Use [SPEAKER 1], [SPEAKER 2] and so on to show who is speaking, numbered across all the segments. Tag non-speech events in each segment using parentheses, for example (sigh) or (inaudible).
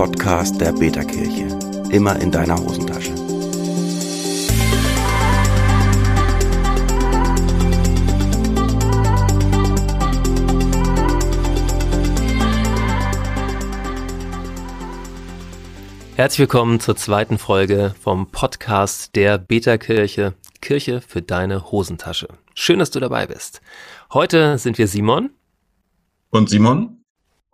[SPEAKER 1] Podcast der Beta-Kirche. Immer in deiner Hosentasche.
[SPEAKER 2] Herzlich willkommen zur zweiten Folge vom Podcast der Beta-Kirche, Kirche für deine Hosentasche. Schön, dass du dabei bist. Heute sind wir Simon.
[SPEAKER 3] Und Simon.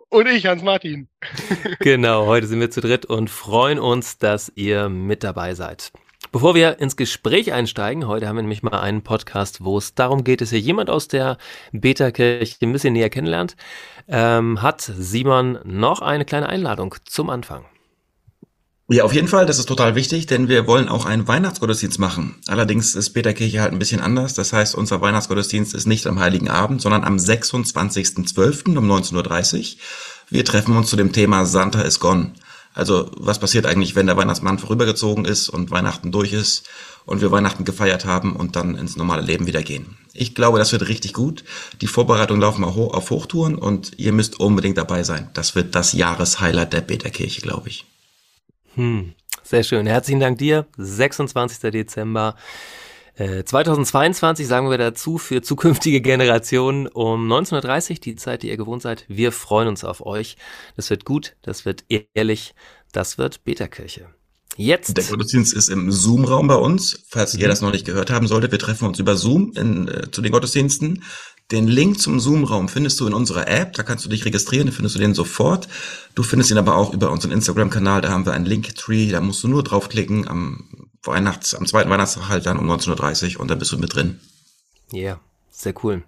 [SPEAKER 4] Und ich, Hans-Martin. (laughs) (laughs)
[SPEAKER 2] genau, heute sind wir zu dritt und freuen uns, dass ihr mit dabei seid. Bevor wir ins Gespräch einsteigen, heute haben wir nämlich mal einen Podcast, wo es darum geht, dass ihr jemand aus der Beta-Kirche ein bisschen näher kennenlernt, ähm, hat Simon noch eine kleine Einladung zum Anfang.
[SPEAKER 3] Ja, auf jeden Fall, das ist total wichtig, denn wir wollen auch einen Weihnachtsgottesdienst machen. Allerdings ist Peterkirche halt ein bisschen anders. Das heißt, unser Weihnachtsgottesdienst ist nicht am Heiligen Abend, sondern am 26.12. um 19.30 Uhr. Wir treffen uns zu dem Thema Santa is gone. Also, was passiert eigentlich, wenn der Weihnachtsmann vorübergezogen ist und Weihnachten durch ist und wir Weihnachten gefeiert haben und dann ins normale Leben wieder gehen? Ich glaube, das wird richtig gut. Die Vorbereitungen laufen auf Hochtouren und ihr müsst unbedingt dabei sein. Das wird das Jahreshighlight der Peterkirche, glaube ich.
[SPEAKER 2] Hm, sehr schön. Herzlichen Dank dir. 26. Dezember. 2022 äh, sagen wir dazu für zukünftige Generationen um 1930, die Zeit, die ihr gewohnt seid. Wir freuen uns auf euch. Das wird gut, das wird ehrlich, das wird Beterkirche. Jetzt.
[SPEAKER 3] Der Gottesdienst ist im Zoom-Raum bei uns. Falls mhm. ihr das noch nicht gehört haben solltet, wir treffen uns über Zoom in, äh, zu den Gottesdiensten. Den Link zum Zoom-Raum findest du in unserer App, da kannst du dich registrieren, da findest du den sofort. Du findest ihn aber auch über unseren Instagram-Kanal, da haben wir einen Linktree, da musst du nur draufklicken am Weihnachts-, am zweiten Weihnachtstag halt dann um 19.30 Uhr und dann bist du mit drin.
[SPEAKER 2] Ja, yeah, sehr cool.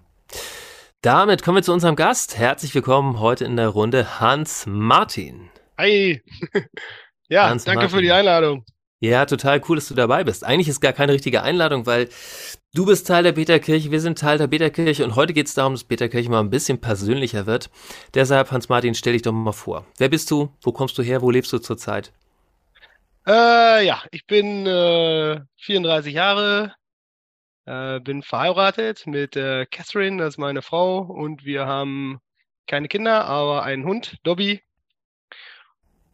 [SPEAKER 2] Damit kommen wir zu unserem Gast. Herzlich willkommen heute in der Runde Hans Martin.
[SPEAKER 4] Hi. (laughs) ja, Hans danke Martin. für die Einladung.
[SPEAKER 2] Ja, total cool, dass du dabei bist. Eigentlich ist gar keine richtige Einladung, weil du bist Teil der Peterkirche, wir sind Teil der Peterkirche und heute geht es darum, dass Peterkirche mal ein bisschen persönlicher wird. Deshalb, Hans-Martin, stell dich doch mal vor. Wer bist du? Wo kommst du her? Wo lebst du zurzeit?
[SPEAKER 4] Äh, ja, ich bin äh, 34 Jahre, äh, bin verheiratet mit äh, Catherine, das ist meine Frau, und wir haben keine Kinder, aber einen Hund, Dobby.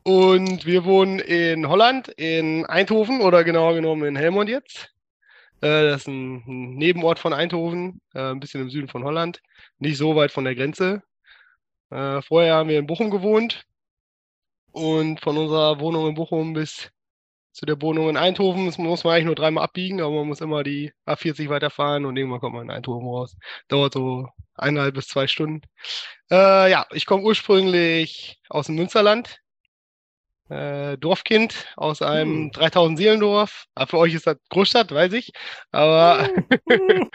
[SPEAKER 4] Und wir wohnen in Holland, in Eindhoven oder genauer genommen in Helmond jetzt. Äh, das ist ein, Nebenort von Eindhoven, äh, ein bisschen im Süden von Holland, nicht so weit von der Grenze. Äh, vorher haben wir in Bochum gewohnt und von unserer Wohnung in Bochum bis zu der Wohnung in Eindhoven muss man eigentlich nur dreimal abbiegen, aber man muss immer die A40 weiterfahren und irgendwann kommt man in Eindhoven raus. Dauert so eineinhalb bis zwei Stunden. Ja, ich komme ursprünglich aus dem Münsterland, äh, Dorfkind aus einem hm. 3000 Seelendorf. Ah, für euch ist das Großstadt, weiß ich. Aber (laughs)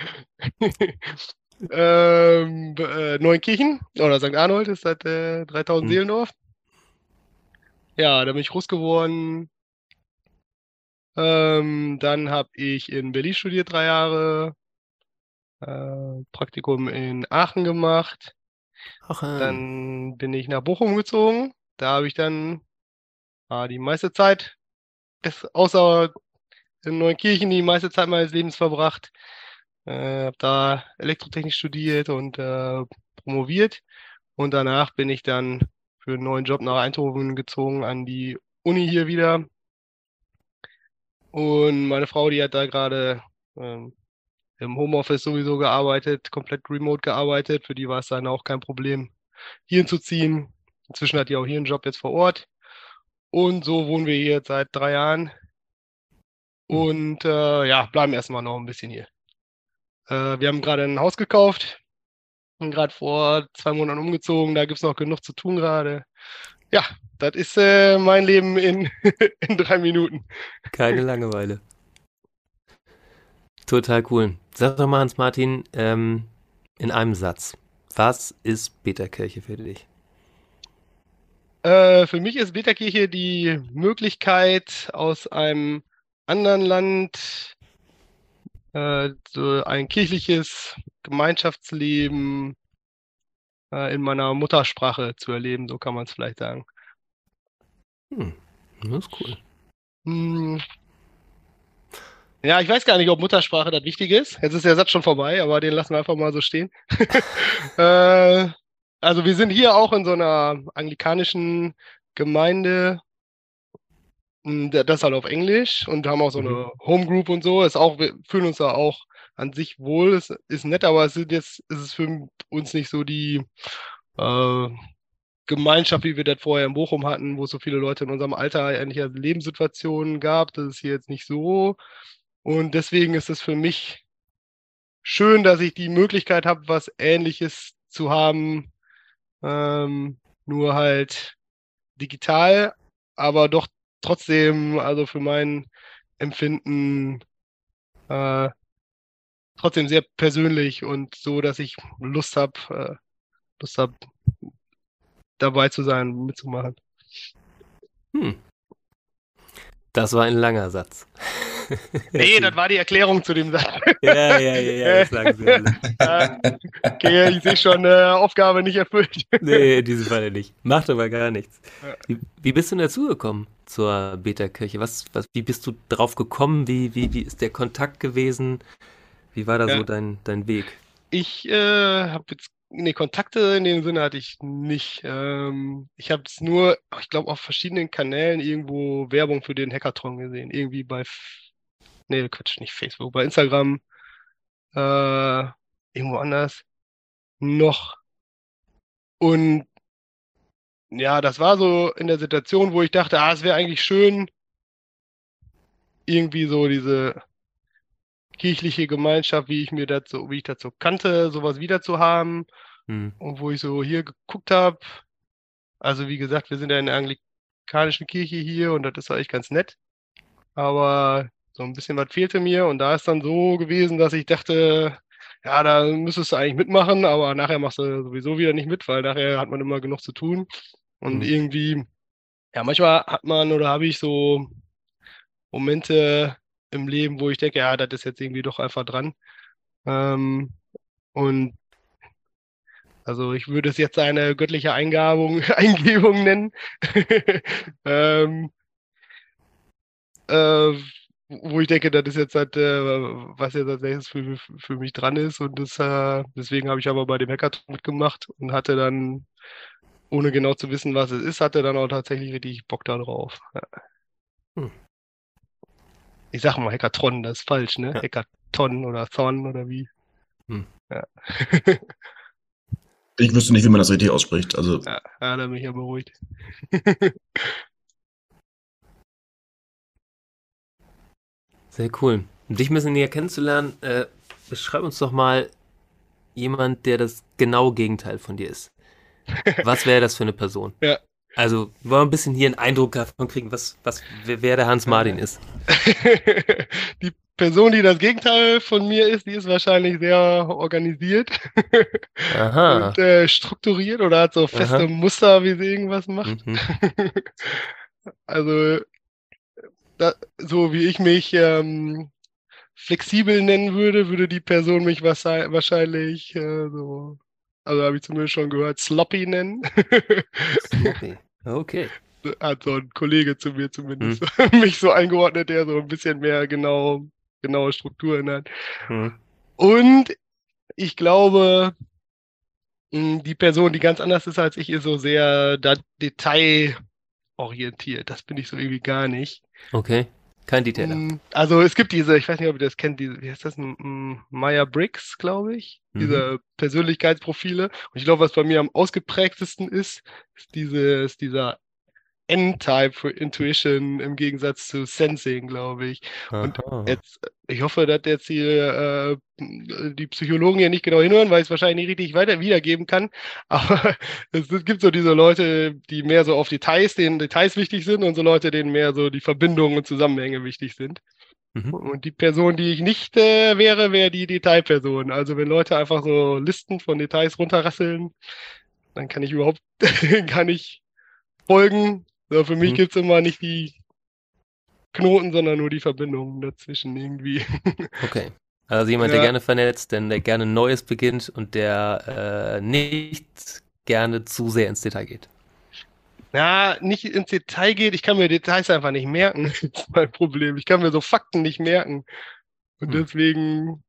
[SPEAKER 4] ähm, äh, Neunkirchen oder St. Arnold ist das äh, 3000 hm. Seelendorf. Ja, da bin ich groß geworden. Ähm, dann habe ich in Berlin studiert drei Jahre. Äh, Praktikum in Aachen gemacht. Aachen. Dann bin ich nach Bochum gezogen. Da habe ich dann die meiste Zeit, ist, außer in Neunkirchen, die meiste Zeit meines Lebens verbracht. Äh, habe da Elektrotechnik studiert und äh, promoviert. Und danach bin ich dann für einen neuen Job nach Eindhoven gezogen an die Uni hier wieder. Und meine Frau, die hat da gerade ähm, im Homeoffice sowieso gearbeitet, komplett remote gearbeitet. Für die war es dann auch kein Problem, hierhin zu ziehen. Inzwischen hat die auch hier einen Job jetzt vor Ort. Und so wohnen wir hier seit drei Jahren. Und äh, ja, bleiben erstmal noch ein bisschen hier. Äh, wir haben gerade ein Haus gekauft und gerade vor zwei Monaten umgezogen. Da gibt es noch genug zu tun gerade. Ja, das ist äh, mein Leben in, (laughs) in drei Minuten.
[SPEAKER 2] Keine Langeweile. Total cool. Sag doch mal, Hans-Martin, ähm, in einem Satz. Was ist Beterkirche für dich?
[SPEAKER 4] Äh, für mich ist Beterkirche die Möglichkeit, aus einem anderen Land äh, so ein kirchliches Gemeinschaftsleben äh, in meiner Muttersprache zu erleben, so kann man es vielleicht sagen.
[SPEAKER 2] Hm, das ist cool. Hm.
[SPEAKER 4] Ja, ich weiß gar nicht, ob Muttersprache das Wichtige ist. Jetzt ist der Satz schon vorbei, aber den lassen wir einfach mal so stehen. (laughs) äh, also wir sind hier auch in so einer anglikanischen Gemeinde. Hm, Das ist halt auf Englisch und haben auch so
[SPEAKER 2] Mhm.
[SPEAKER 4] eine Homegroup und so. Ist auch, wir fühlen uns da auch an sich wohl. Ist, ist nett, aber es sind jetzt, ist es für uns nicht so die äh, Gemeinschaft, wie wir das vorher in Bochum hatten, wo es so viele Leute in unserem Alter ähnliche Lebenssituationen gab. Das ist hier jetzt nicht so. Und deswegen ist es für mich schön, dass ich die Möglichkeit habe, was Ähnliches zu haben, ähm, nur halt digital, aber doch trotzdem, also für mein Empfinden, äh, trotzdem sehr persönlich und so, dass ich Lust habe, äh, Lust habe, dabei zu sein, mitzumachen.
[SPEAKER 2] Hm. Das war ein langer Satz. (laughs)
[SPEAKER 4] Nee, das war die Erklärung zu dem Satz.
[SPEAKER 2] Ja, ja, ja, ja, (laughs) das
[SPEAKER 4] okay, ich sehe schon, äh, Aufgabe nicht erfüllt. (laughs)
[SPEAKER 2] Nee, in diesem Falle nicht. Macht aber gar nichts. Wie, wie bist du denn dazugekommen zur Beta-Kirche? Was, was, wie bist du drauf gekommen? Wie, wie, wie ist der Kontakt gewesen? Wie war da
[SPEAKER 4] Ja.
[SPEAKER 2] so dein, dein Weg?
[SPEAKER 4] Ich äh, habe jetzt, nee, Kontakte in dem Sinne hatte ich nicht. Ähm, ich habe es nur, ich glaube, auf verschiedenen Kanälen irgendwo Werbung für den Hackathon gesehen. Irgendwie bei, nee, Quatsch, nicht Facebook, bei Instagram, äh, irgendwo anders noch. Und ja, das war so in der Situation, wo ich dachte, ah, es wäre eigentlich schön, irgendwie so diese kirchliche Gemeinschaft, wie ich mir so, wie ich so kannte, sowas wieder zu haben.
[SPEAKER 2] Hm.
[SPEAKER 4] Und wo ich so hier geguckt habe, also wie gesagt, wir sind ja in der anglikanischen Kirche hier und das ist eigentlich ganz nett. Aber so ein bisschen was fehlte mir und da ist dann so gewesen, dass ich dachte, ja, da müsstest du eigentlich mitmachen, aber nachher machst du sowieso wieder nicht mit, weil nachher hat man immer genug zu tun. Und
[SPEAKER 2] Mhm.
[SPEAKER 4] irgendwie, ja, manchmal hat man oder habe ich so Momente im Leben, wo ich denke, ja, das ist jetzt irgendwie doch einfach dran. Ähm, und also ich würde es jetzt eine göttliche Eingabung, (laughs) Eingebung nennen. (laughs) ähm, äh, wo ich denke, das ist jetzt halt, äh, was jetzt als nächstes für, für mich dran ist. Und das, äh, deswegen habe ich aber bei dem Hackathon mitgemacht und hatte dann, ohne genau zu wissen, was es ist, hatte dann auch tatsächlich richtig Bock da drauf. Ja.
[SPEAKER 2] Hm.
[SPEAKER 4] Ich sag mal Hackathon, das ist falsch, ne?
[SPEAKER 2] Ja.
[SPEAKER 4] Hackathon oder Thon oder wie.
[SPEAKER 2] Hm.
[SPEAKER 4] Ja.
[SPEAKER 3] Ich wüsste nicht, wie man das richtig ausspricht. Also,
[SPEAKER 4] Ja, ja, da bin ich ja beruhigt. (laughs)
[SPEAKER 2] Sehr cool. Um dich ein bisschen näher kennenzulernen, äh, beschreib uns doch mal jemand, der das genaue Gegenteil von dir ist. (laughs) Was wäre das für eine Person?
[SPEAKER 4] Ja.
[SPEAKER 2] Also, wir wollen ein bisschen hier einen Eindruck davon kriegen, was, was, wer wer der Hans Martin ist. (laughs)
[SPEAKER 4] Die Person, die das Gegenteil von mir ist, die ist wahrscheinlich sehr organisiert
[SPEAKER 2] Aha. (laughs)
[SPEAKER 4] und äh, strukturiert oder hat so feste
[SPEAKER 2] Aha.
[SPEAKER 4] Muster, wie sie irgendwas macht.
[SPEAKER 2] Mhm.
[SPEAKER 4] Also, da, so wie ich mich ähm, flexibel nennen würde, würde die Person mich wahrschei- wahrscheinlich äh, so, also habe ich zumindest schon gehört, sloppy nennen.
[SPEAKER 2] Sloppy. Okay. (laughs)
[SPEAKER 4] Hat so ein Kollege zu mir zumindest
[SPEAKER 2] Hm. (laughs)
[SPEAKER 4] mich so eingeordnet, der so ein bisschen mehr genau, genaue Strukturen hat.
[SPEAKER 2] Hm.
[SPEAKER 4] Und ich glaube, mh, die Person, die ganz anders ist als ich, ist so sehr da detailorientiert. Das bin ich so irgendwie gar nicht.
[SPEAKER 2] Okay. Kein Detailer.
[SPEAKER 4] Mm, Also es gibt diese, ich weiß nicht, ob ihr das kennt, diese, wie heißt das? Maya Briggs, glaube ich.
[SPEAKER 2] Mhm.
[SPEAKER 4] Diese Persönlichkeitsprofile. Und ich glaube, was bei mir am ausgeprägtesten ist, ist diese, ist dieser N-Type für Intuition im Gegensatz zu Sensing, glaube ich. und
[SPEAKER 2] Aha.
[SPEAKER 4] Jetzt, ich hoffe, dass jetzt hier äh, die Psychologen hier nicht genau hinhören, weil ich es wahrscheinlich nicht richtig weiter wiedergeben kann. (laughs) Aber es, es gibt so diese Leute, die mehr so auf Details, denen Details wichtig sind und so Leute, denen mehr so die Verbindungen und Zusammenhänge wichtig sind.
[SPEAKER 2] Mhm.
[SPEAKER 4] Und die Person, die ich nicht äh, wäre, wäre die Detailperson. Also wenn Leute einfach so Listen von Details runterrasseln, dann kann ich überhaupt (laughs) gar nicht folgen. So, für mich
[SPEAKER 2] Mhm.
[SPEAKER 4] gibt's immer nicht die Knoten, sondern nur die Verbindungen dazwischen irgendwie. (laughs)
[SPEAKER 2] Okay. Also jemand, der
[SPEAKER 4] Ja.
[SPEAKER 2] gerne vernetzt, denn der gerne Neues beginnt und der äh, nicht gerne zu sehr ins Detail geht.
[SPEAKER 4] Ja, nicht ins Detail geht. Ich kann mir Details einfach nicht merken. (laughs) Das ist mein Problem. Ich kann mir so Fakten nicht merken. Und
[SPEAKER 2] Hm.
[SPEAKER 4] deswegen,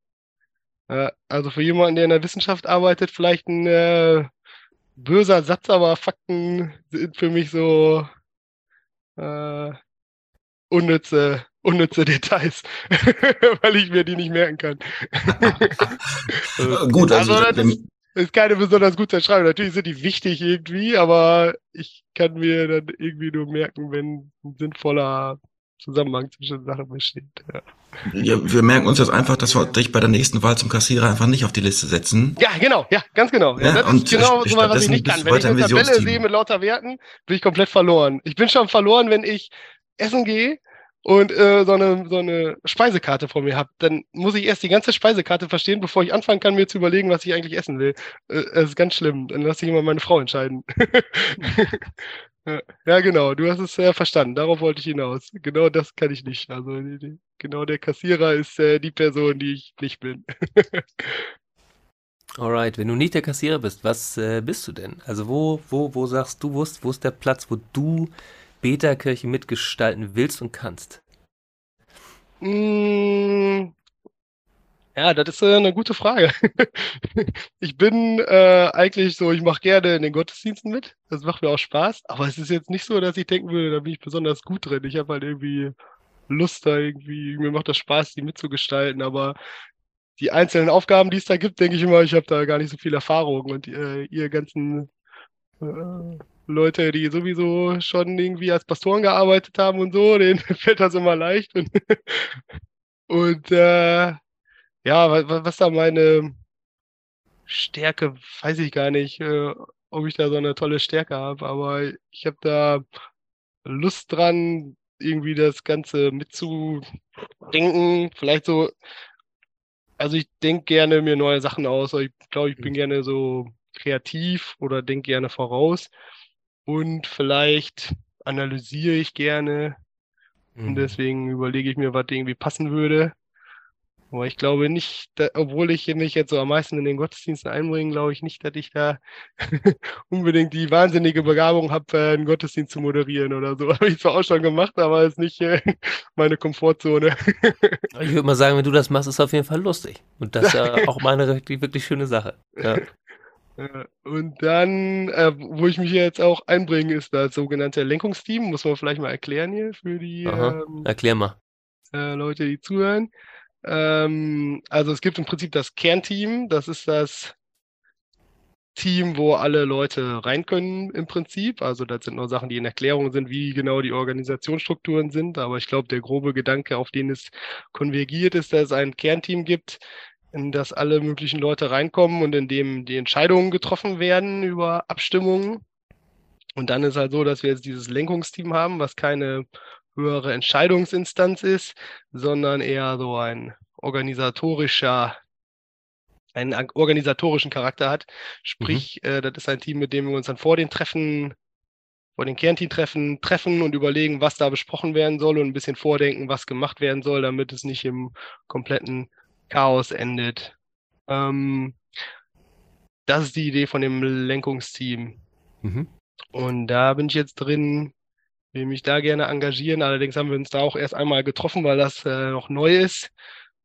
[SPEAKER 4] äh, also für jemanden, der in der Wissenschaft arbeitet, vielleicht ein äh, böser Satz, aber Fakten sind für mich so äh, unnütze, unnütze Details, (laughs) weil ich mir die nicht merken kann. (laughs)
[SPEAKER 3] Gut, also,
[SPEAKER 4] also das ist, ist keine besonders gute Entscheidung. Natürlich sind die wichtig irgendwie, aber ich kann mir dann irgendwie nur merken, wenn ein sinnvoller Zusammenhang zwischen Sachen besteht. Ja.
[SPEAKER 3] ja. wir merken uns jetzt einfach, dass wir dich bei der nächsten Wahl zum Kassierer einfach nicht auf die Liste setzen.
[SPEAKER 4] Ja, genau, ja, ganz genau. Ja,
[SPEAKER 3] ja
[SPEAKER 4] das ist genau so, was ich nicht kann. Wenn ich eine Tabelle sehe mit lauter Werten, bin ich komplett verloren. Ich bin schon verloren, wenn ich essen gehe und äh, so, eine, so eine Speisekarte vor mir habe, dann muss ich erst die ganze Speisekarte verstehen, bevor ich anfangen kann, mir zu überlegen, was ich eigentlich essen will. Äh, das ist ganz schlimm. Dann lasse ich immer meine Frau entscheiden. (laughs) ja, genau. Du hast es ja verstanden. Darauf wollte ich hinaus. Genau das kann ich nicht. Also die, die, genau der Kassierer ist äh, die Person, die ich nicht bin. (laughs)
[SPEAKER 2] Alright, wenn du nicht der Kassierer bist, was äh, bist du denn? Also wo, wo, wo sagst du, wo ist, wo ist der Platz, wo du Beta-Kirche mitgestalten willst und kannst?
[SPEAKER 4] Mm, ja, das ist äh, eine gute Frage. (laughs) ich bin äh, eigentlich so, ich mache gerne in den Gottesdiensten mit. Das macht mir auch Spaß. Aber es ist jetzt nicht so, dass ich denken würde, da bin ich besonders gut drin. Ich habe halt irgendwie Lust da irgendwie, mir macht das Spaß, die mitzugestalten. Aber die einzelnen Aufgaben, die es da gibt, denke ich immer, ich habe da gar nicht so viel Erfahrung. Und äh, ihr ganzen äh, Leute, die sowieso schon irgendwie als Pastoren gearbeitet haben und so, (laughs) denen fällt das immer leicht. Und, (laughs) und äh, ja, was, was da meine Stärke, weiß ich gar nicht, äh, ob ich da so eine tolle Stärke habe, aber ich habe da Lust dran, irgendwie das Ganze mitzudenken. Vielleicht so, also ich denke gerne mir neue Sachen aus. Ich glaube, ich bin mhm. gerne so kreativ oder denke gerne voraus und vielleicht analysiere ich gerne mhm. und deswegen überlege ich mir, was irgendwie passen würde. Aber ich glaube nicht, da, obwohl ich mich jetzt so am meisten in den Gottesdiensten einbringe, glaube ich nicht, dass ich da (laughs) unbedingt die wahnsinnige Begabung habe, äh, einen Gottesdienst zu moderieren oder so. (laughs) Habe ich zwar auch schon gemacht, aber ist nicht äh, (laughs) meine Komfortzone.
[SPEAKER 2] ich würde mal sagen, wenn du das machst, ist auf jeden Fall lustig. Und das ist ja auch mal eine wirklich, wirklich schöne Sache. Ja.
[SPEAKER 4] Und dann, äh, wo ich mich jetzt auch einbringe, ist das sogenannte Lenkungsteam. Muss man vielleicht mal erklären hier für die
[SPEAKER 2] ähm, Erklär mal.
[SPEAKER 4] Äh, Leute, die zuhören. Ähm, also es gibt im Prinzip das Kernteam. Das ist das Team, wo alle Leute rein können im Prinzip. Also das sind nur Sachen, die in Erklärung sind, wie genau die Organisationsstrukturen sind. Aber ich glaube, der grobe Gedanke, auf den es konvergiert, ist, dass es ein Kernteam gibt, in das alle möglichen Leute reinkommen und in dem die Entscheidungen getroffen werden über Abstimmungen. Und dann ist halt so, dass wir jetzt dieses Lenkungsteam haben, was keine höhere Entscheidungsinstanz ist, sondern eher so ein organisatorischer, einen organisatorischen Charakter hat. Sprich, mhm. äh, das ist ein Team, mit dem wir uns dann vor den Treffen, vor den Kernteam-Treffen treffen und überlegen, was da besprochen werden soll und ein bisschen vordenken, was gemacht werden soll, damit es nicht im kompletten Chaos endet. Ähm, das ist die Idee von dem Lenkungsteam. Mhm. Und da bin ich jetzt drin, will mich da gerne engagieren. Allerdings haben wir uns da auch erst einmal getroffen, weil das äh, noch neu ist.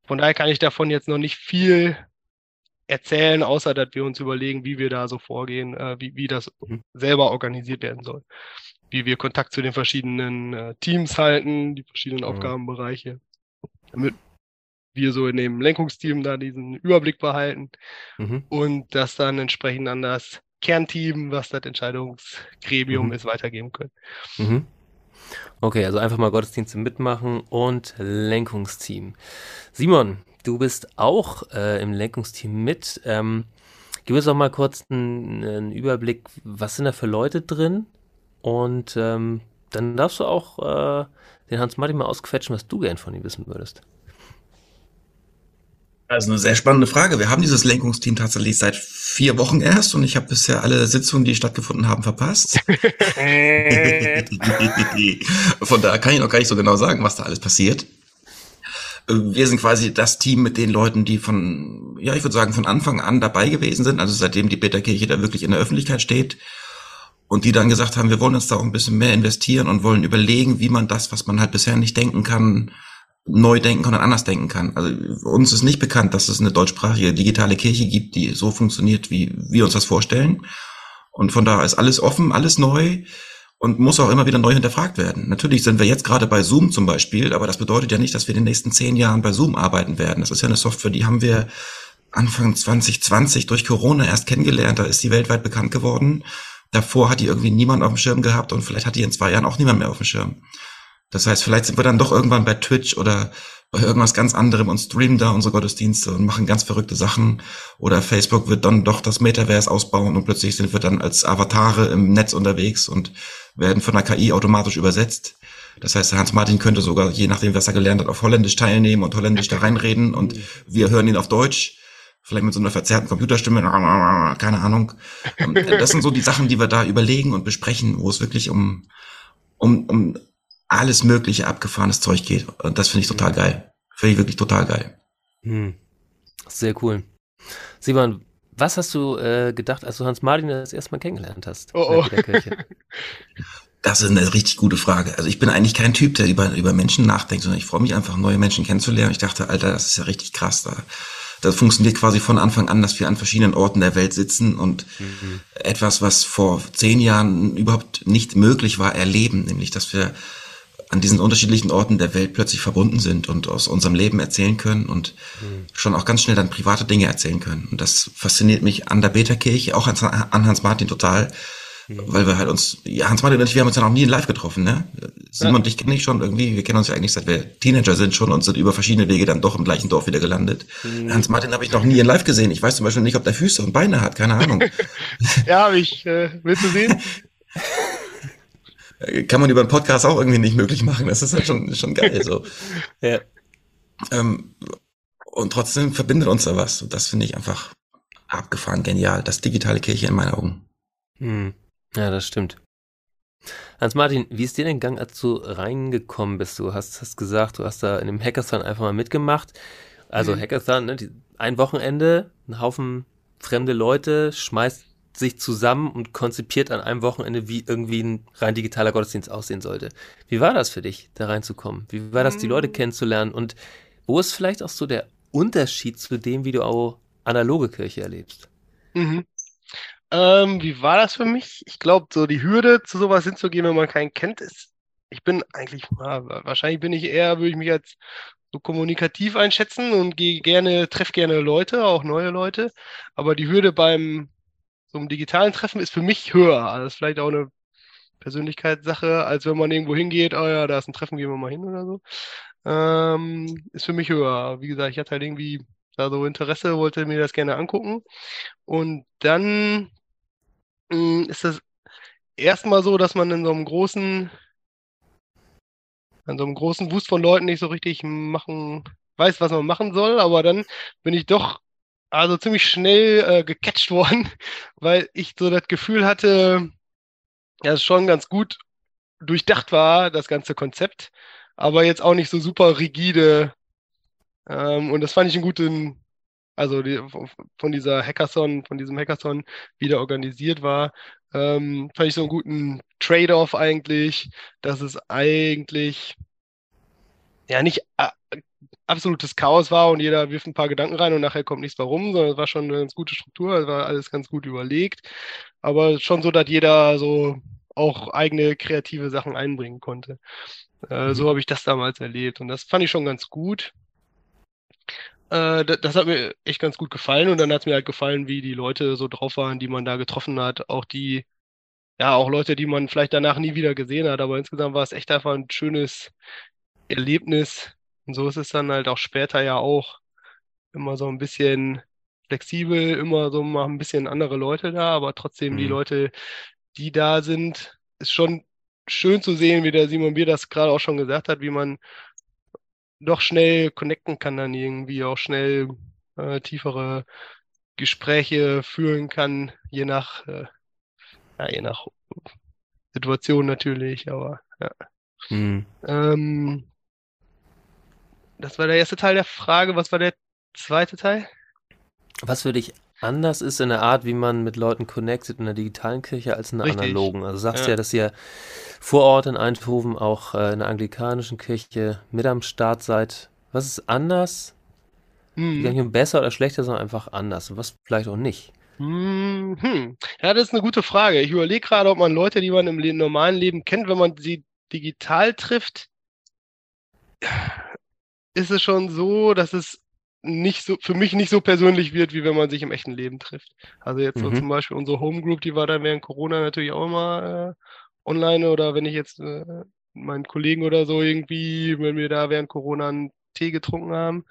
[SPEAKER 4] Von daher kann ich davon jetzt noch nicht viel erzählen, außer dass wir uns überlegen, wie wir da so vorgehen, äh, wie, wie das mhm. selber organisiert werden soll. Wie wir Kontakt zu den verschiedenen äh, Teams halten, die verschiedenen mhm. Aufgabenbereiche. Damit wir so in dem Lenkungsteam da diesen Überblick behalten mhm. und das dann entsprechend an das Kernteam, was das Entscheidungsgremium mhm. ist, weitergeben können.
[SPEAKER 2] Mhm. Okay, also einfach mal Gottesdienste mitmachen und Lenkungsteam. Simon, du bist auch äh, im Lenkungsteam mit. Ähm, gib uns doch mal kurz einen, einen, Überblick, was sind da für Leute drin? Und ähm, dann darfst du auch äh, den Hans-Martin mal ausquetschen, was du gern von ihm wissen würdest.
[SPEAKER 3] Also eine sehr spannende Frage. Wir haben dieses Lenkungsteam tatsächlich seit vier Wochen erst und ich habe bisher alle Sitzungen, die stattgefunden haben, verpasst. (laughs) Von daher kann ich noch gar nicht so genau sagen, was da alles passiert. Wir sind quasi das Team mit den Leuten, die von, ja, ich würde sagen, von Anfang an dabei gewesen sind, also seitdem die Peterkirche da wirklich in der Öffentlichkeit steht und die dann gesagt haben, wir wollen uns da auch ein bisschen mehr investieren und wollen überlegen, wie man das, was man halt bisher nicht denken kann, neu denken kann und anders denken kann. Also uns ist nicht bekannt, dass es eine deutschsprachige digitale Kirche gibt, die so funktioniert, wie wir uns das vorstellen. Und von da ist alles offen, alles neu und muss auch immer wieder neu hinterfragt werden. Natürlich sind wir jetzt gerade bei Zoom zum Beispiel, aber das bedeutet ja nicht, dass wir in den nächsten zehn Jahren bei Zoom arbeiten werden. Das ist ja eine Software, die haben wir Anfang 2020 durch Corona erst kennengelernt. Da ist die weltweit bekannt geworden. Davor hat die irgendwie niemand auf dem Schirm gehabt und vielleicht hat die in zwei Jahren auch niemand mehr auf dem Schirm. Das heißt, vielleicht sind wir dann doch irgendwann bei Twitch oder bei irgendwas ganz anderem und streamen da unsere Gottesdienste und machen ganz verrückte Sachen. Oder Facebook wird dann doch das Metaverse ausbauen und plötzlich sind wir dann als Avatare im Netz unterwegs und werden von der KI automatisch übersetzt. Das heißt, Hans-Martin könnte sogar, je nachdem, was er gelernt hat, auf Holländisch teilnehmen und Holländisch da reinreden und wir hören ihn auf Deutsch. Vielleicht mit so einer verzerrten Computerstimme, keine Ahnung. Ähm, das sind so die Sachen, die wir da überlegen und besprechen, wo es wirklich um, um, um alles mögliche abgefahrenes Zeug geht. Und das finde ich total geil. Finde ich wirklich total geil.
[SPEAKER 2] Hm. Sehr cool. Simon, was hast du äh, gedacht, als du Hans Martin das erste Mal kennengelernt hast?
[SPEAKER 4] Oh, oh. (laughs)
[SPEAKER 3] Das ist eine richtig gute Frage. Also ich bin eigentlich kein Typ, der über, über Menschen nachdenkt, sondern ich freue mich einfach, neue Menschen kennenzulernen. Ich dachte, Alter, das ist ja richtig krass. Da, das funktioniert quasi von Anfang an, dass wir an verschiedenen Orten der Welt sitzen und mhm. etwas, was vor zehn Jahren überhaupt nicht möglich war, erleben, nämlich dass wir an diesen unterschiedlichen Orten der Welt plötzlich verbunden sind und aus unserem Leben erzählen können und mhm. schon auch ganz schnell dann private Dinge erzählen können. Und das fasziniert mich an der Beta-Kirche, auch an, Hans Martin total, mhm. weil wir halt uns, ja, Hans Martin und ich, wir haben uns ja noch nie in live getroffen, ne? Simon ja. und ich kenne ich schon irgendwie, wir kennen uns ja eigentlich seit wir Teenager sind schon und sind über verschiedene Wege dann doch im gleichen Dorf wieder gelandet. Mhm. Hans Martin habe ich noch nie in live gesehen. Ich weiß zum Beispiel nicht, ob der Füße und Beine hat, keine Ahnung. (laughs)
[SPEAKER 4] ja, habe ich, äh, willst du sehen? (laughs)
[SPEAKER 3] kann man über einen Podcast auch irgendwie nicht möglich machen. Das ist halt schon, schon geil so. (laughs) ja. Ähm, und trotzdem verbindet uns da was. Und das finde ich einfach abgefahren genial. Das digitale Kirche in meinen Augen.
[SPEAKER 2] Hm. Ja, das stimmt. Hans-Martin, wie ist dir denn Gang, als du reingekommen bist? Du hast, hast gesagt, du hast da in dem Hackathon einfach mal mitgemacht. Also mhm. Hackathon, ne, die, ein Wochenende, ein Haufen fremde Leute, schmeißt sich zusammen und konzipiert an einem Wochenende, wie irgendwie ein rein digitaler Gottesdienst aussehen sollte. Wie war das für dich, da reinzukommen? Wie war das, die Leute mm. kennenzulernen? Und wo ist vielleicht auch so der Unterschied zu dem, wie du auch analoge Kirche erlebst?
[SPEAKER 4] Mhm. Ähm, wie war das für mich? Ich glaube, so die Hürde, zu sowas hinzugehen, wenn man keinen kennt, ist, ich bin eigentlich, wahrscheinlich bin ich eher, würde ich mich als so kommunikativ einschätzen und gehe gerne, treffe gerne Leute, auch neue Leute. Aber die Hürde beim so einem digitalen Treffen ist für mich höher. Also das ist vielleicht auch eine Persönlichkeitssache, als wenn man irgendwo hingeht, oh ja, da ist ein Treffen, gehen wir mal hin oder so. Ähm, ist für mich höher. Wie gesagt, ich hatte halt irgendwie da so Interesse, wollte mir das gerne angucken. Und dann mh, hm, ist das erstmal so, dass man in so einem großen, an so einem großen Wust von Leuten nicht so richtig machen, weiß, was man machen soll, aber dann bin ich doch also ziemlich schnell äh, gecatcht (laughs) worden, weil ich so das Gefühl hatte, dass es schon ganz gut durchdacht war, das ganze Konzept, aber jetzt auch nicht so super rigide. Ähm, und das fand ich einen guten, also die, von dieser Hackathon, von diesem Hackathon, wie der organisiert war, ähm, fand ich so einen guten Trade-off eigentlich, dass es eigentlich ja nicht äh, absolutes Chaos war und jeder wirft ein paar Gedanken rein und nachher kommt nichts warum, sondern es war schon eine ganz gute Struktur, es war alles ganz gut überlegt, aber schon so, dass jeder so auch eigene kreative Sachen einbringen konnte. Äh, mhm. So habe ich das damals erlebt und das fand ich schon ganz gut. Äh, das, das, hat mir echt ganz gut gefallen und dann hat es mir halt gefallen, wie die Leute so drauf waren, die man da getroffen hat, auch die ja, auch Leute, die man vielleicht danach nie wieder gesehen hat, aber insgesamt war es echt einfach ein schönes Erlebnis, und so ist es dann halt auch später ja auch immer so ein bisschen flexibel, immer so mal ein bisschen andere Leute da, aber trotzdem mhm. die Leute, die da sind, ist schon schön zu sehen, wie der Simon Bier das gerade auch schon gesagt hat, wie man doch schnell connecten kann, dann irgendwie auch schnell äh, tiefere Gespräche führen kann, je nach, äh, ja, je nach Situation natürlich, aber ja. Mhm. Ähm, das war der erste Teil der Frage. Was war der zweite Teil?
[SPEAKER 2] Was für dich anders ist in der Art, wie man mit Leuten connectet in der digitalen Kirche als in der Richtig. analogen. Also sagst ja. ja, dass ihr vor Ort in Eindhoven auch äh, in der anglikanischen Kirche mit am Start seid. Was ist anders? Mhm. Gar nicht besser oder schlechter, sondern einfach anders. Was vielleicht auch nicht?
[SPEAKER 4] Hm, hm. Ja, das ist eine gute Frage. Ich überlege gerade, ob man Leute, die man im le normalen Leben kennt, wenn man sie digital trifft, ist es schon so, dass es nicht so, für mich nicht so persönlich wird, wie wenn man sich im echten Leben trifft. Also jetzt so
[SPEAKER 2] Mhm.
[SPEAKER 4] zum Beispiel unsere Homegroup, die war dann während Corona natürlich auch immer äh, online oder wenn ich jetzt äh, meinen Kollegen oder so irgendwie, wenn wir da während Corona einen Tee getrunken haben.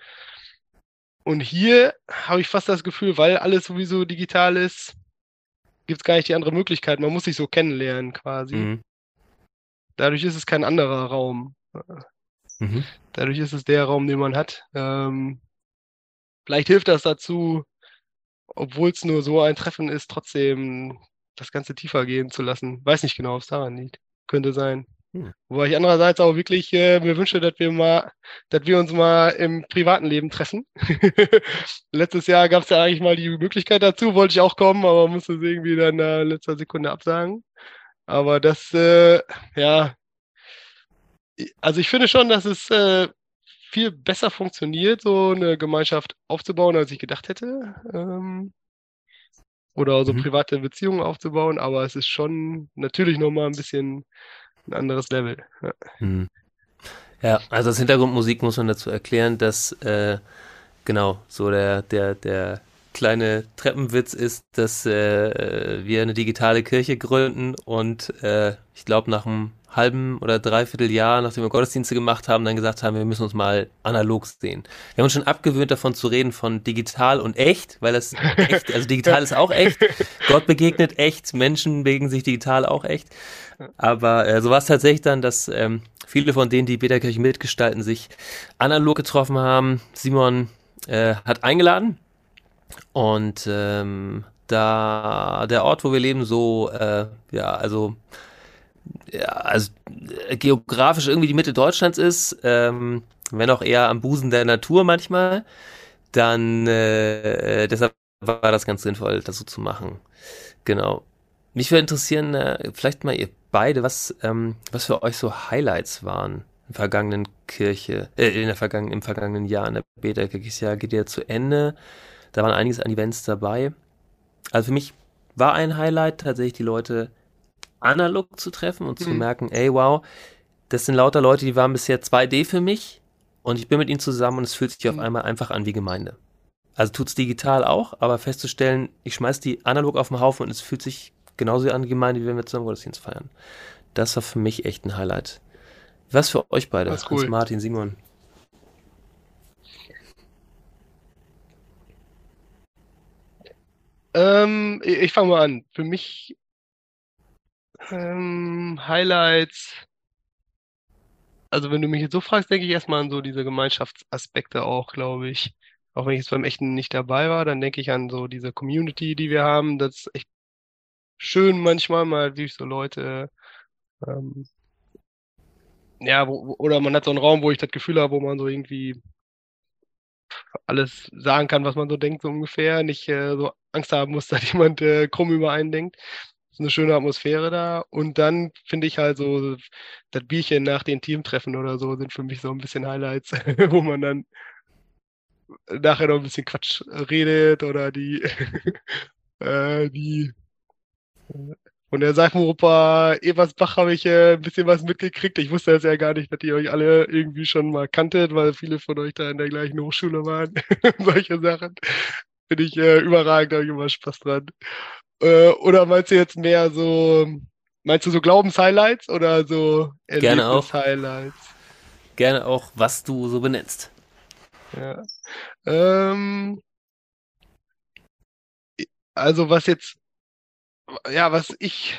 [SPEAKER 4] Und hier habe ich fast das Gefühl, weil alles sowieso digital ist, gibt es gar nicht die andere Möglichkeit. Man muss sich so kennenlernen quasi.
[SPEAKER 2] Mhm.
[SPEAKER 4] Dadurch ist es kein anderer Raum.
[SPEAKER 2] Mhm.
[SPEAKER 4] Dadurch ist es der Raum, den man hat. Ähm, vielleicht hilft das dazu, obwohl es nur so ein Treffen ist, trotzdem das Ganze tiefer gehen zu lassen. Weiß nicht genau, ob es daran liegt. Könnte sein.
[SPEAKER 2] Hm.
[SPEAKER 4] Wobei ich andererseits auch wirklich äh, mir wünsche, dass wir mal, dass wir uns mal im privaten Leben treffen. (laughs) Letztes Jahr gab es ja eigentlich mal die Möglichkeit dazu, wollte ich auch kommen, aber musste es irgendwie dann in letzter Sekunde absagen. Aber das, äh, ja, also ich finde schon, dass es äh, viel besser funktioniert, so eine Gemeinschaft aufzubauen, als ich gedacht hätte. Ähm, oder so
[SPEAKER 2] Mhm.
[SPEAKER 4] private Beziehungen aufzubauen, aber es ist schon natürlich nochmal ein bisschen ein anderes Level. Ja.
[SPEAKER 2] Mhm. Ja, also als Hintergrundmusik muss man dazu erklären, dass äh, genau so der, der, der kleine Treppenwitz ist, dass äh, wir eine digitale Kirche gründen und äh, ich glaube nach einem halben oder dreiviertel Jahr, nachdem wir Gottesdienste gemacht haben, dann gesagt haben, wir müssen uns mal analog sehen. Wir haben uns schon abgewöhnt davon zu reden von digital und echt, weil das (laughs) echt, also digital ist auch echt, Gott begegnet echt, Menschen begegnen sich digital auch echt. Aber äh, so war es tatsächlich dann, dass ähm, viele von denen, die Beta-Kirche mitgestalten, sich analog getroffen haben. Simon äh, hat eingeladen und ähm, da der Ort, wo wir leben, so, äh, ja, also, ja, also äh, geografisch irgendwie die Mitte Deutschlands ist, ähm, wenn auch eher am Busen der Natur manchmal, dann äh, deshalb war das ganz sinnvoll, das so zu machen. Genau. Mich würde interessieren, äh, vielleicht mal ihr beide, was, ähm, was für euch so Highlights waren im vergangenen Kirche, äh, in der vergangenen, im vergangenen Jahr in der Beta-Kirche. Das Jahr geht ja zu Ende. Da waren einiges an Events dabei. Also für mich war ein Highlight tatsächlich die Leute analog zu treffen und zu
[SPEAKER 4] Mhm.
[SPEAKER 2] merken, ey, wow, das sind lauter Leute, die waren bisher 2D für mich und ich bin mit ihnen zusammen und es fühlt sich auf
[SPEAKER 4] Mhm.
[SPEAKER 2] einmal einfach an wie Gemeinde. Also tut's digital auch, aber festzustellen, ich schmeiß die analog auf den Haufen und es fühlt sich genauso an wie Gemeinde, wie wenn wir zusammen Gottesdienst feiern. Das war für mich echt ein Highlight. Was für euch beide?
[SPEAKER 4] Ist cool.
[SPEAKER 2] Hans Martin, Simon.
[SPEAKER 4] Ähm, ich fange mal an. Für mich ähm, Highlights. Also wenn du mich jetzt so fragst, denke ich erstmal an so diese Gemeinschaftsaspekte auch, glaube ich. Auch wenn ich jetzt beim Echten nicht dabei war, dann denke ich an so diese Community, die wir haben. Das ist echt schön manchmal mal durch so Leute. Ähm, ja, wo- oder man hat so einen Raum, wo ich das Gefühl habe, wo man so irgendwie alles sagen kann, was man so denkt, so ungefähr. Nicht äh, so Angst haben muss, (laughs) dass jemand äh, krumm über einen denkt. Ist eine schöne Atmosphäre da. Und dann finde ich halt so, das Bierchen nach den Teamtreffen oder so sind für mich so ein bisschen Highlights, (laughs) wo man dann nachher noch ein bisschen Quatsch redet oder die, (laughs) äh, die von der Seifenoper Eversbach habe ich äh, ein bisschen was mitgekriegt. Ich wusste das ja gar nicht, dass ihr euch alle irgendwie schon mal kanntet, weil viele von euch da in der gleichen Hochschule waren. (laughs) Solche Sachen. Finde ich äh, überragend, da habe ich immer Spaß dran. Äh, oder meinst du jetzt mehr so, meinst du so Glaubenshighlights oder so
[SPEAKER 2] Gerne auch.
[SPEAKER 4] Erlebnis-Highlights?
[SPEAKER 2] Gerne auch, was du so benennst.
[SPEAKER 4] Ja. Ähm, also was jetzt, ja, was ich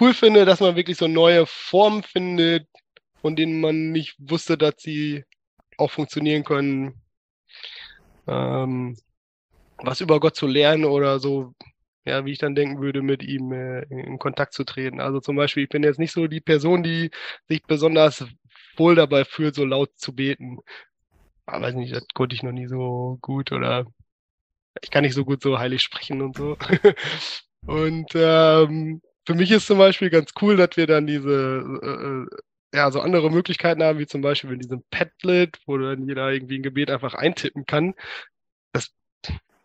[SPEAKER 4] cool finde, dass man wirklich so neue Formen findet, von denen man nicht wusste, dass sie auch funktionieren können. Ähm, was über Gott zu lernen oder so, ja, wie ich dann denken würde, mit ihm äh, in, Kontakt zu treten. Also zum Beispiel, ich bin jetzt nicht so die Person, die sich besonders wohl dabei fühlt, so laut zu beten. Aber weiß nicht, das konnte ich noch nie so gut oder ich kann nicht so gut so heilig sprechen und so. (laughs) Und ähm, für mich ist zum Beispiel ganz cool, dass wir dann diese, äh, ja, so andere Möglichkeiten haben, wie zum Beispiel in diesem Padlet, wo dann jeder irgendwie ein Gebet einfach eintippen kann. Das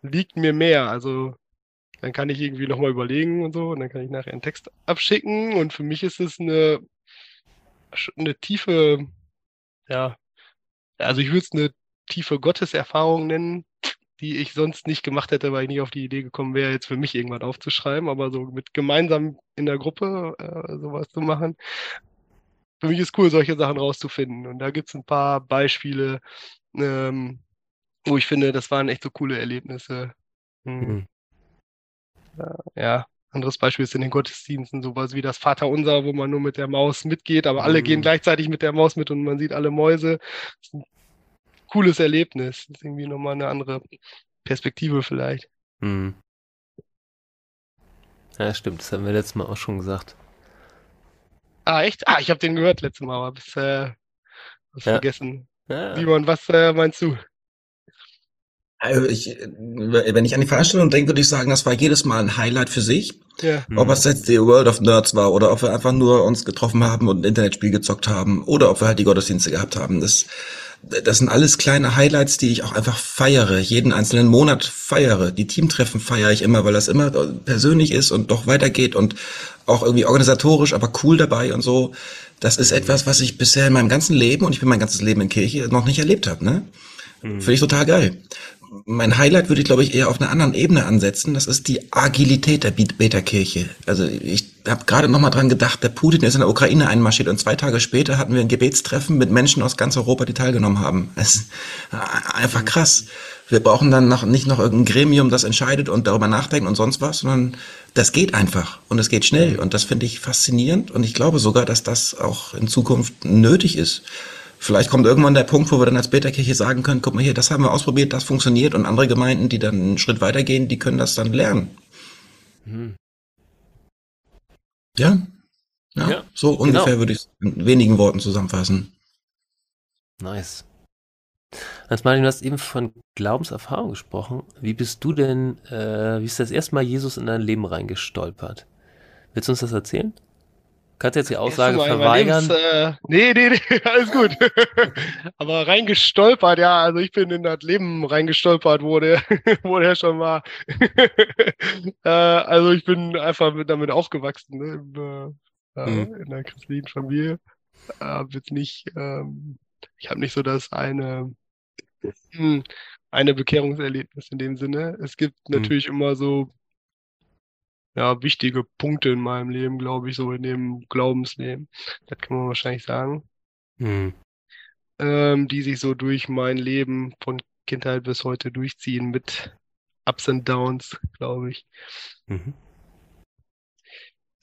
[SPEAKER 4] liegt mir mehr. Also Dann kann ich irgendwie nochmal überlegen und so und dann kann ich nachher einen Text abschicken und für mich ist es eine, eine tiefe, ja, also ich würde es eine tiefe Gotteserfahrung nennen, die ich sonst nicht gemacht hätte, weil ich nicht auf die Idee gekommen wäre, jetzt für mich irgendwas aufzuschreiben, aber so mit gemeinsam in der Gruppe äh, sowas zu machen. Für mich ist cool, solche Sachen rauszufinden. Und da gibt es ein paar Beispiele, ähm, wo ich finde, das waren echt so coole Erlebnisse. Hm. Mhm. Ja, anderes Beispiel ist in den Gottesdiensten sowas wie das Vaterunser, wo man nur mit der Maus mitgeht, aber alle gehen mhm. gleichzeitig mit der Maus mit und man sieht alle Mäuse. Das ist ein cooles Erlebnis. Das ist irgendwie nochmal eine andere Perspektive vielleicht. Mhm.
[SPEAKER 2] Ja, stimmt. Das haben wir letztes Mal auch schon gesagt.
[SPEAKER 4] Ah, echt? Ah, ich habe den gehört letztes Mal, aber bis, äh, was ja. vergessen. Ja. Simon, was äh, meinst du?
[SPEAKER 3] Also ich, wenn ich an die Veranstaltung denke, würde ich sagen, das war jedes Mal ein Highlight für sich. Ja. Ob es jetzt die World of Nerds war oder ob wir einfach nur uns getroffen haben und ein Internetspiel gezockt haben oder ob wir halt die Gottesdienste gehabt haben. Das, das sind alles kleine Highlights, die ich auch einfach feiere. Jeden einzelnen Monat feiere. Die Teamtreffen feiere ich immer, weil das immer persönlich ist und doch weitergeht und auch irgendwie organisatorisch, aber cool dabei und so. Das ist etwas, was ich bisher in meinem ganzen Leben und ich bin mein ganzes Leben in Kirche noch nicht erlebt habe. Ne? Mhm. Finde ich total geil mein Highlight würde ich, glaube ich, eher auf einer anderen Ebene ansetzen. Das ist die Agilität der Beta-Kirche. Also ich habe gerade noch mal dran gedacht, der Putin ist in der Ukraine einmarschiert und zwei Tage später hatten wir ein Gebetstreffen mit Menschen aus ganz Europa, die teilgenommen haben. Es ist einfach krass. Wir brauchen dann noch, nicht noch irgendein Gremium, das entscheidet und darüber nachdenkt und sonst was, sondern das geht einfach und es geht schnell. Und das finde ich faszinierend und ich glaube sogar, dass das auch in Zukunft nötig ist. Vielleicht kommt irgendwann der Punkt, wo wir dann als Beta-Kirche sagen können, guck mal hier, das haben wir ausprobiert, das funktioniert und andere Gemeinden, die dann einen Schritt weitergehen, die können das dann lernen. Hm. Ja? ja? Ja, so genau. ungefähr würde ich es in wenigen Worten zusammenfassen.
[SPEAKER 2] Nice. Hans-Martin, du hast eben von Glaubenserfahrung gesprochen. Wie bist du denn, äh, wie ist das erste Mal Jesus in dein Leben reingestolpert? Willst du uns das erzählen? Kannst du jetzt die Aussage verweigern? Lebens,
[SPEAKER 4] äh, nee, nee, nee, (laughs) alles gut. (laughs) Aber reingestolpert, ja, also ich bin in das Leben reingestolpert, wo der, wo der schon war. (laughs) äh, also ich bin einfach mit, damit aufgewachsen, ne, äh, mhm. in einer christlichen Familie. Äh, jetzt nicht, ähm, ich habe nicht so das eine, hm, eine Bekehrungserlebnis in dem Sinne. Es gibt mhm. natürlich immer so ja, wichtige Punkte in meinem Leben, glaube ich, so in dem Glaubensleben. Das kann man wahrscheinlich sagen. Mhm. Ähm, die sich so durch mein Leben von Kindheit bis heute durchziehen mit Ups und Downs, glaube ich. Mhm.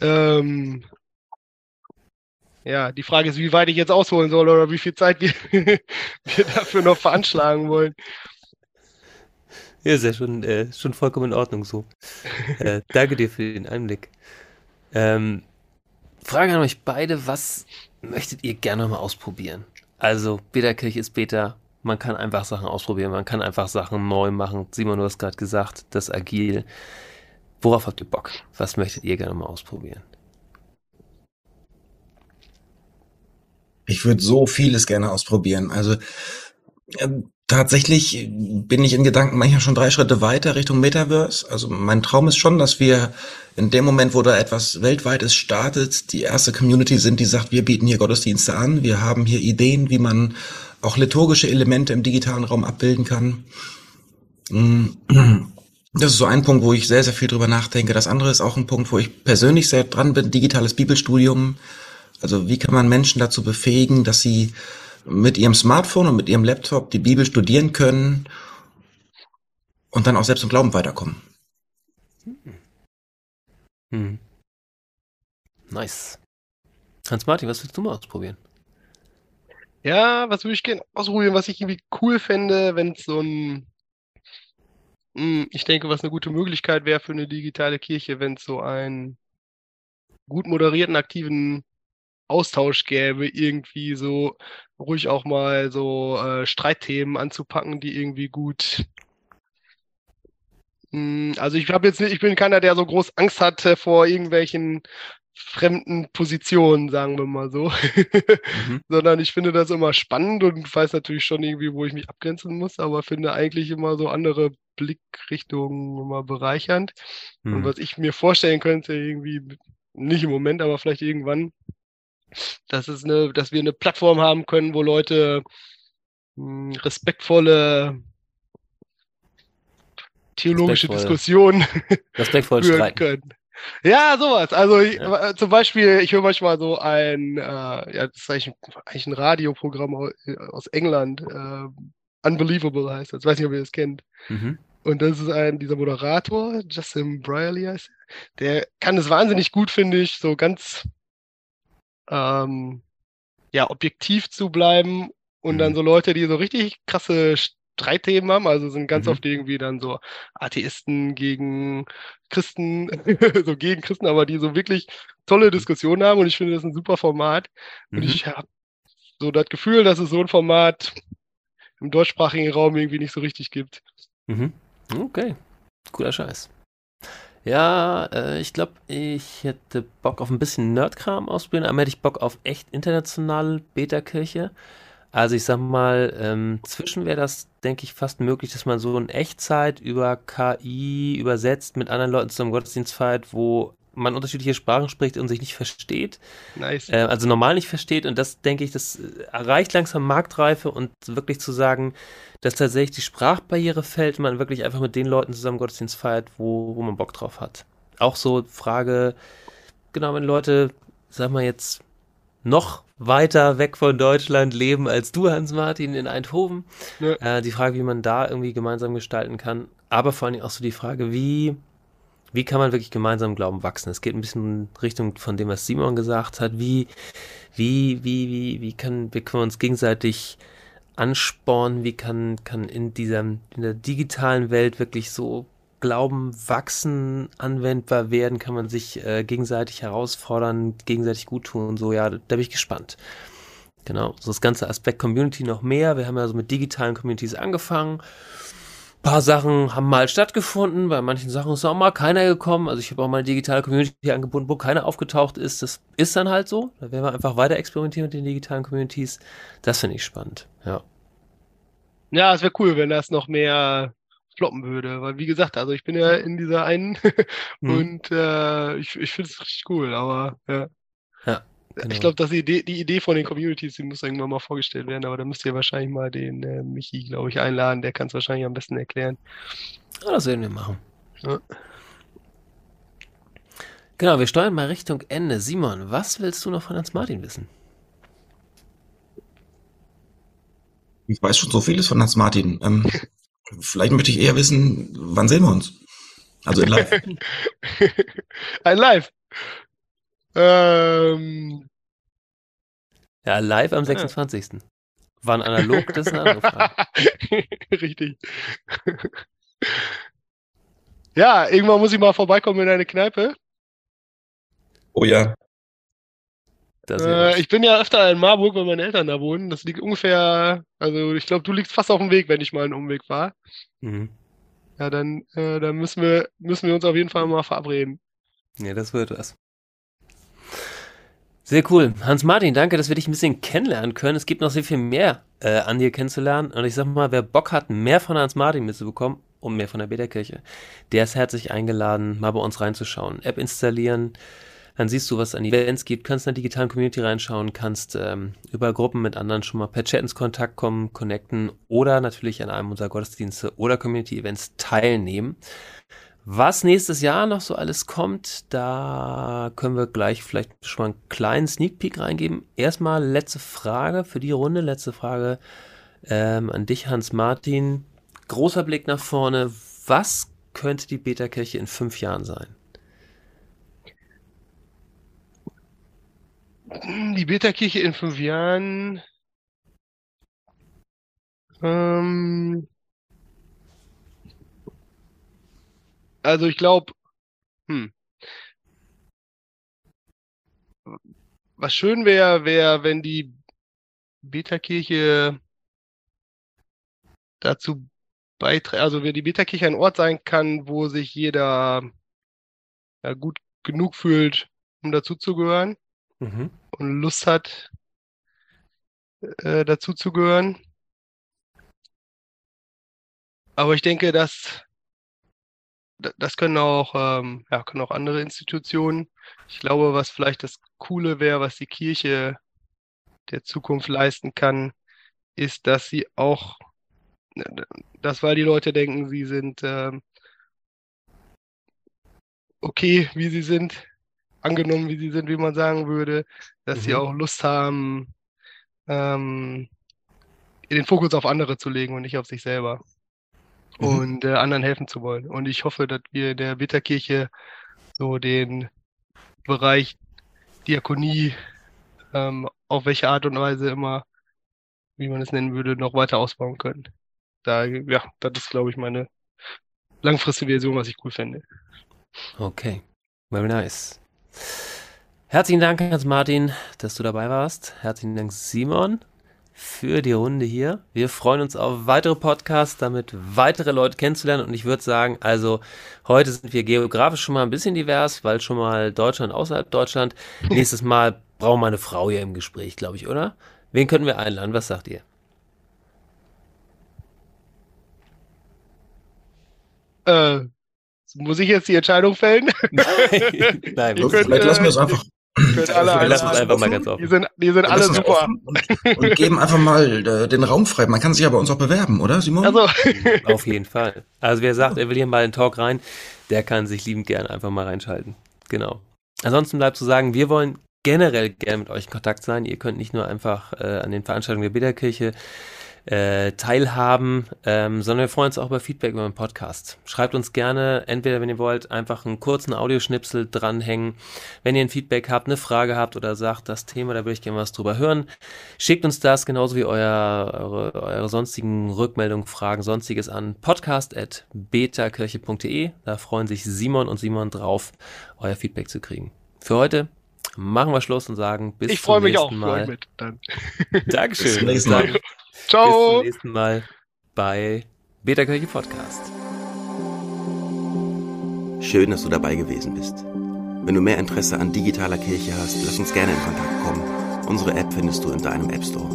[SPEAKER 4] Ähm, ja, die Frage ist, wie weit ich jetzt ausholen soll oder wie viel Zeit wir, (laughs) wir dafür noch veranschlagen wollen.
[SPEAKER 2] Ja, ist ja schon, äh, schon vollkommen in Ordnung so. (laughs) äh, danke dir für den Einblick. Ähm, Frage an euch beide, was möchtet ihr gerne mal ausprobieren? Also, Beta-Kirche ist Beta. Man kann einfach Sachen ausprobieren, man kann einfach Sachen neu machen. Simon, du hast gerade gesagt, das Agil. Worauf habt ihr Bock? Was möchtet ihr gerne mal ausprobieren?
[SPEAKER 3] Ich würde so vieles gerne ausprobieren. Also ähm, Tatsächlich bin ich in Gedanken manchmal schon drei Schritte weiter Richtung Metaverse. Also mein Traum ist schon, dass wir in dem Moment, wo da etwas Weltweites startet, die erste Community sind, die sagt, wir bieten hier Gottesdienste an, wir haben hier Ideen, wie man auch liturgische Elemente im digitalen Raum abbilden kann. Das ist so ein Punkt, wo ich sehr, sehr viel drüber nachdenke. Das andere ist auch ein Punkt, wo ich persönlich sehr dran bin, digitales Bibelstudium. Also wie kann man Menschen dazu befähigen, dass sie mit ihrem Smartphone und mit ihrem Laptop die Bibel studieren können und dann auch selbst im Glauben weiterkommen.
[SPEAKER 2] Hm. Nice. Hans-Martin, was willst du mal ausprobieren?
[SPEAKER 4] Ja, was würde ich gerne ausprobieren, was ich irgendwie cool fände, wenn es so ein, hm, ich denke, was eine gute Möglichkeit wäre für eine digitale Kirche, wenn es so einen gut moderierten, aktiven Austausch gäbe, irgendwie so ruhig auch mal so äh, Streitthemen anzupacken, die irgendwie gut. Hm, also ich habe jetzt nicht, ich bin keiner, der so groß Angst hat vor irgendwelchen fremden Position, sagen wir mal so. mhm. (laughs) Sondern ich finde das immer spannend und weiß natürlich schon irgendwie, wo ich mich abgrenzen muss, aber finde eigentlich immer so andere Blickrichtungen immer bereichernd. Mhm. Und was ich mir vorstellen könnte, irgendwie, nicht im Moment, aber vielleicht irgendwann, dass es eine, dass wir eine Plattform haben können, wo Leute mh, hm, respektvolle theologische Respektvoll. Diskussionen (laughs)
[SPEAKER 2] Respektvoll führen streiten.
[SPEAKER 4] können. Ja, sowas. Also ja. Äh, zum Beispiel, ich höre manchmal so ein, äh, ja, das ist eigentlich, eigentlich ein Radioprogramm aus England. Äh, Unbelievable heißt das. Ich weiß nicht, ob ihr das kennt. Mhm. Und das ist ein, dieser Moderator, Justin Brierley heißt der, kann es wahnsinnig gut, finde ich, so ganz ähm, ja, objektiv zu bleiben und mhm. dann so Leute, die so richtig krasse Streitthemen haben, also sind ganz mhm. oft irgendwie dann so Atheisten gegen Christen, (laughs) so gegen Christen, aber die so wirklich tolle mhm. Diskussionen haben und ich finde das ein super Format. Und mhm. ich habe so das Gefühl, dass es so ein Format im deutschsprachigen Raum irgendwie nicht so richtig gibt.
[SPEAKER 2] Mhm. Okay, cooler Scheiß. Ja, äh, ich glaube, ich hätte Bock auf ein bisschen Nerdkram ausprobieren, aber hätte ich Bock auf echt internationale Beta-Kirche. Also ich sag mal, ähm, zwischen wäre das, denke ich, fast möglich, dass man so in Echtzeit über KI übersetzt mit anderen Leuten zum Gottesdienst feiert, wo man unterschiedliche Sprachen spricht und sich nicht versteht.
[SPEAKER 4] Nice.
[SPEAKER 2] Äh, also normal nicht versteht. Und das, denke ich, das erreicht langsam Marktreife und wirklich zu sagen, dass tatsächlich die Sprachbarriere fällt und man wirklich einfach mit den Leuten zusammen Gottesdienst feiert, wo, wo man Bock drauf hat. Auch so Frage, genau, wenn Leute, sag mal jetzt, noch weiter weg von Deutschland leben als du, Hans-Martin, in Eindhoven. Ja. Äh, die Frage, wie man da irgendwie gemeinsam gestalten kann. Aber vor allen Dingen auch so die Frage, wie, wie kann man wirklich gemeinsam Glauben wachsen? Es geht ein bisschen in Richtung von dem, was Simon gesagt hat. Wie, wie, wie, wie, wie, kann, wie können wir uns gegenseitig anspornen? Wie kann, kann in dieser, in der digitalen Welt wirklich so Glauben wachsen, anwendbar werden, kann man sich äh, gegenseitig herausfordern, gegenseitig gut tun und so, ja, da bin ich gespannt. Genau, so das ganze Aspekt Community noch mehr. Wir haben ja so mit digitalen Communities angefangen. Ein paar Sachen haben mal stattgefunden, bei manchen Sachen ist auch mal keiner gekommen. Also ich habe auch mal eine digitale Community angebunden, wo keiner aufgetaucht ist. Das ist dann halt so. Da werden wir einfach weiter experimentieren mit den digitalen Communities. Das finde ich spannend, ja.
[SPEAKER 4] Ja, es wäre cool, wenn das noch mehr floppen würde. Weil wie gesagt, also ich bin ja in dieser einen (laughs) mhm. und äh, ich, ich finde es richtig cool, aber ja.
[SPEAKER 2] Ja. Genau.
[SPEAKER 4] Ich glaube, dass die Idee, die Idee von den Communities, die muss irgendwann mal vorgestellt werden, aber da müsst ihr wahrscheinlich mal den äh, Michi, glaube ich, einladen, der kann es wahrscheinlich am besten erklären.
[SPEAKER 2] Ja, das werden wir machen. Ja. Genau, wir steuern mal Richtung Ende. Simon, was willst du noch von Hans Martin wissen?
[SPEAKER 3] Ich weiß schon so vieles von Hans Martin. Ähm, (laughs) Vielleicht möchte ich eher wissen, wann sehen wir uns? Also in live. (laughs)
[SPEAKER 4] Ein Live. Ähm.
[SPEAKER 2] Ja, live am 26. Ja. Wann analog, das ist eine andere Frage. (laughs)
[SPEAKER 4] Richtig. ja, irgendwann muss ich mal vorbeikommen in eine Kneipe.
[SPEAKER 3] Oh ja.
[SPEAKER 4] Äh, ich bin ja öfter in Marburg, weil meine Eltern da wohnen. Das liegt ungefähr, also ich glaube, du liegst fast auf dem Weg, wenn ich mal einen Umweg fahre. Mhm. Ja, dann, äh, dann müssen wir, müssen wir uns auf jeden Fall mal verabreden.
[SPEAKER 2] Ja, das wird was. Sehr cool. Hans-Martin, danke, dass wir dich ein bisschen kennenlernen können. Es gibt noch sehr viel mehr äh, an dir kennenzulernen. Und ich sag mal, wer Bock hat, mehr von Hans-Martin mitzubekommen und mehr von der Beta-Kirche, der ist herzlich eingeladen, mal bei uns reinzuschauen. App installieren, dann siehst du, was an Events gibt, kannst in der digitalen Community reinschauen, kannst ähm, über Gruppen mit anderen schon mal per Chat ins Kontakt kommen, connecten oder natürlich an einem unserer Gottesdienste oder Community-Events teilnehmen. Was nächstes Jahr noch so alles kommt, da können wir gleich vielleicht schon mal einen kleinen Sneak Peek reingeben. Erstmal letzte Frage für die Runde, letzte Frage ähm, an dich, Hans-Martin. Großer Blick nach vorne. Was könnte die Beta-Kirche in fünf Jahren sein?
[SPEAKER 4] Die Beta-Kirche in fünf Jahren. Ähm, also ich glaube, hm. Was schön wäre, wäre, wenn die Beta-Kirche dazu beiträgt, also wenn die Beta-Kirche ein Ort sein kann, wo sich jeder ja, gut genug fühlt, um dazuzugehören
[SPEAKER 2] Mhm.
[SPEAKER 4] und Lust hat, äh, dazuzugehören. Aber ich denke, dass das können auch, ähm, ja, können auch andere Institutionen. Ich glaube, was vielleicht das Coole wäre, was die Kirche der Zukunft leisten kann, ist, dass sie auch, das weil die Leute denken, sie sind ähm, okay, wie sie sind, angenommen, wie sie sind, wie man sagen würde, dass sie
[SPEAKER 2] Mhm.
[SPEAKER 4] auch Lust haben, ähm, den Fokus auf andere zu legen und nicht auf sich selber
[SPEAKER 3] Mhm.
[SPEAKER 4] und äh, anderen helfen zu wollen. Und ich hoffe, dass wir in der Bitterkirche so den Bereich Diakonie, ähm, auf welche Art und Weise immer, wie man es nennen würde, noch weiter ausbauen können. Da, ja, das ist, glaube ich, meine langfristige Version, was ich cool fände.
[SPEAKER 2] Okay, very nice. Herzlichen Dank, Hans-Martin, dass du dabei warst. Herzlichen Dank, Simon, für die Runde hier. Wir freuen uns auf weitere Podcasts, damit weitere Leute kennenzulernen. Und ich würde sagen, also heute sind wir geografisch schon mal ein bisschen divers, weil schon mal Deutschland außerhalb Deutschland. (laughs) Nächstes Mal brauchen wir eine Frau hier im Gespräch, glaube ich, oder? Wen könnten wir einladen? Was sagt ihr?
[SPEAKER 4] Äh, muss ich jetzt die Entscheidung fällen? (laughs)
[SPEAKER 2] Nein, nein,
[SPEAKER 3] Vielleicht lassen wir es einfach.
[SPEAKER 4] Alle
[SPEAKER 3] Wir
[SPEAKER 2] lassen es einfach mal
[SPEAKER 3] offen.
[SPEAKER 2] ganz
[SPEAKER 4] Die
[SPEAKER 2] offen.
[SPEAKER 4] sind, die sind alle super.
[SPEAKER 3] Und, und geben einfach mal äh, den Raum frei. Man kann sich ja bei uns auch bewerben, oder Simon?
[SPEAKER 4] Also, (laughs)
[SPEAKER 2] Auf jeden Fall. Also wer sagt, er will hier mal in den Talk rein, der kann sich liebend gern einfach mal reinschalten. Genau. Ansonsten bleibt zu sagen, wir wollen generell gerne mit euch in Kontakt sein. Ihr könnt nicht nur einfach äh, an den Veranstaltungen der Bitterkirche äh, teilhaben, ähm, sondern wir freuen uns auch über Feedback über den Podcast. Schreibt uns gerne, entweder wenn ihr wollt, einfach einen kurzen Audioschnipsel dranhängen. Wenn ihr ein Feedback habt, eine Frage habt oder sagt, das Thema, da würde ich gerne was drüber hören, schickt uns das genauso wie euer, eure, eure sonstigen Rückmeldungen, Fragen, sonstiges an podcast.betakirche.de. Da freuen sich Simon und Simon drauf, euer Feedback zu kriegen. Für heute machen wir Schluss und sagen bis
[SPEAKER 4] ich
[SPEAKER 2] zum
[SPEAKER 4] freue mich
[SPEAKER 2] nächsten
[SPEAKER 4] auch für
[SPEAKER 2] Mal.
[SPEAKER 4] euch mit. Dann.
[SPEAKER 2] Dankeschön.
[SPEAKER 3] Bis zum nächsten Mal.
[SPEAKER 2] Dann Bis
[SPEAKER 4] Ciao.
[SPEAKER 2] zum nächsten Mal bei Betakirche Podcast.
[SPEAKER 1] Schön, dass du dabei gewesen bist. Wenn du mehr Interesse an digitaler Kirche hast, lass uns gerne in Kontakt kommen. Unsere App findest du in deinem App Store.